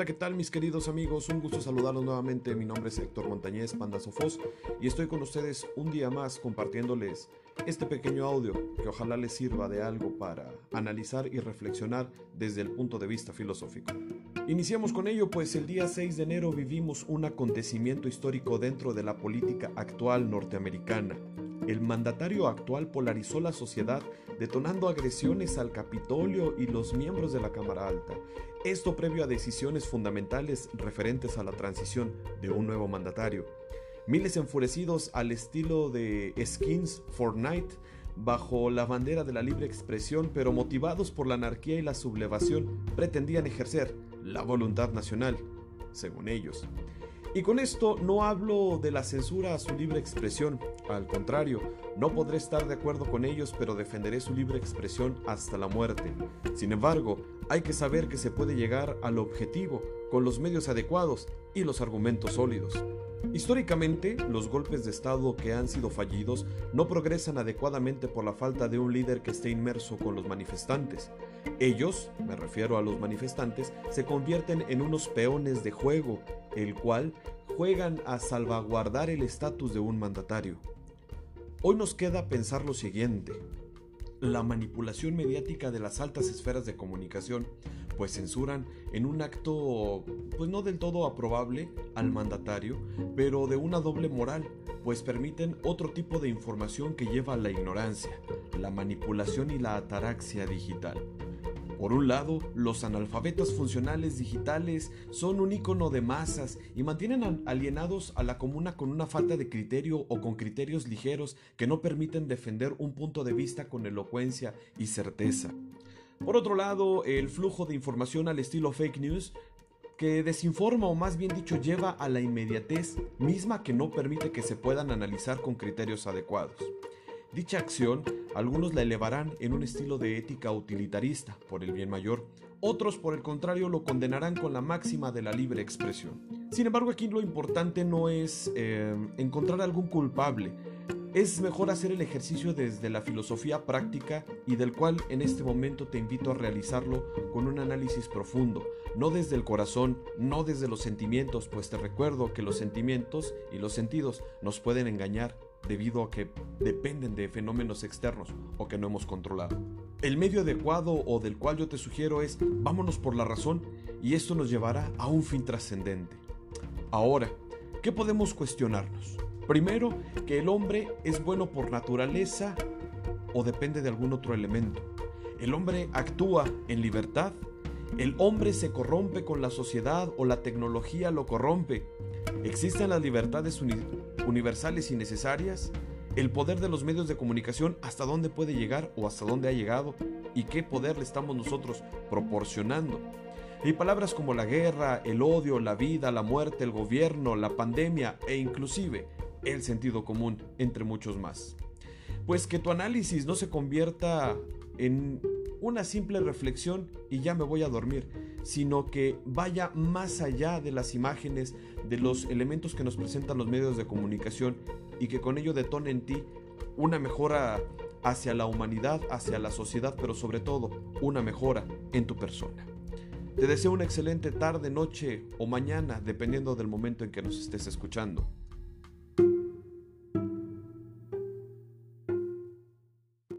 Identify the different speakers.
Speaker 1: Hola, ¿qué tal mis queridos amigos? Un gusto saludarlos nuevamente. Mi nombre es Héctor Montañez, Panda Sofos, y estoy con ustedes un día más compartiéndoles este pequeño audio que ojalá les sirva de algo para analizar y reflexionar desde el punto de vista filosófico. Iniciamos con ello, pues el día 6 de enero vivimos un acontecimiento histórico dentro de la política actual norteamericana. El mandatario actual polarizó la sociedad detonando agresiones al Capitolio y los miembros de la Cámara Alta. Esto previo a decisiones fundamentales referentes a la transición de un nuevo mandatario. Miles enfurecidos al estilo de Skins Fortnite bajo la bandera de la libre expresión, pero motivados por la anarquía y la sublevación, pretendían ejercer la voluntad nacional, según ellos. Y con esto no hablo de la censura a su libre expresión, al contrario, no podré estar de acuerdo con ellos, pero defenderé su libre expresión hasta la muerte. Sin embargo, hay que saber que se puede llegar al objetivo con los medios adecuados y los argumentos sólidos. Históricamente, los golpes de Estado que han sido fallidos no progresan adecuadamente por la falta de un líder que esté inmerso con los manifestantes. Ellos, me refiero a los manifestantes, se convierten en unos peones de juego, el cual juegan a salvaguardar el estatus de un mandatario. Hoy nos queda pensar lo siguiente la manipulación mediática de las altas esferas de comunicación, pues censuran en un acto pues no del todo aprobable al mandatario, pero de una doble moral, pues permiten otro tipo de información que lleva a la ignorancia, la manipulación y la ataraxia digital. Por un lado, los analfabetas funcionales digitales son un icono de masas y mantienen alienados a la comuna con una falta de criterio o con criterios ligeros que no permiten defender un punto de vista con elocuencia y certeza. Por otro lado, el flujo de información al estilo fake news que desinforma o más bien dicho lleva a la inmediatez misma que no permite que se puedan analizar con criterios adecuados. Dicha acción, algunos la elevarán en un estilo de ética utilitarista, por el bien mayor, otros por el contrario lo condenarán con la máxima de la libre expresión. Sin embargo, aquí lo importante no es eh, encontrar algún culpable, es mejor hacer el ejercicio desde la filosofía práctica y del cual en este momento te invito a realizarlo con un análisis profundo, no desde el corazón, no desde los sentimientos, pues te recuerdo que los sentimientos y los sentidos nos pueden engañar debido a que dependen de fenómenos externos o que no hemos controlado. El medio adecuado o del cual yo te sugiero es vámonos por la razón y esto nos llevará a un fin trascendente. Ahora, ¿qué podemos cuestionarnos? Primero, que el hombre es bueno por naturaleza o depende de algún otro elemento. El hombre actúa en libertad. El hombre se corrompe con la sociedad o la tecnología lo corrompe. ¿Existen las libertades universales y necesarias? ¿El poder de los medios de comunicación hasta dónde puede llegar o hasta dónde ha llegado? ¿Y qué poder le estamos nosotros proporcionando? Y palabras como la guerra, el odio, la vida, la muerte, el gobierno, la pandemia e inclusive el sentido común, entre muchos más. Pues que tu análisis no se convierta en una simple reflexión y ya me voy a dormir, sino que vaya más allá de las imágenes, de los elementos que nos presentan los medios de comunicación y que con ello detone en ti una mejora hacia la humanidad, hacia la sociedad, pero sobre todo una mejora en tu persona. Te deseo una excelente tarde, noche o mañana, dependiendo del momento en que nos estés escuchando.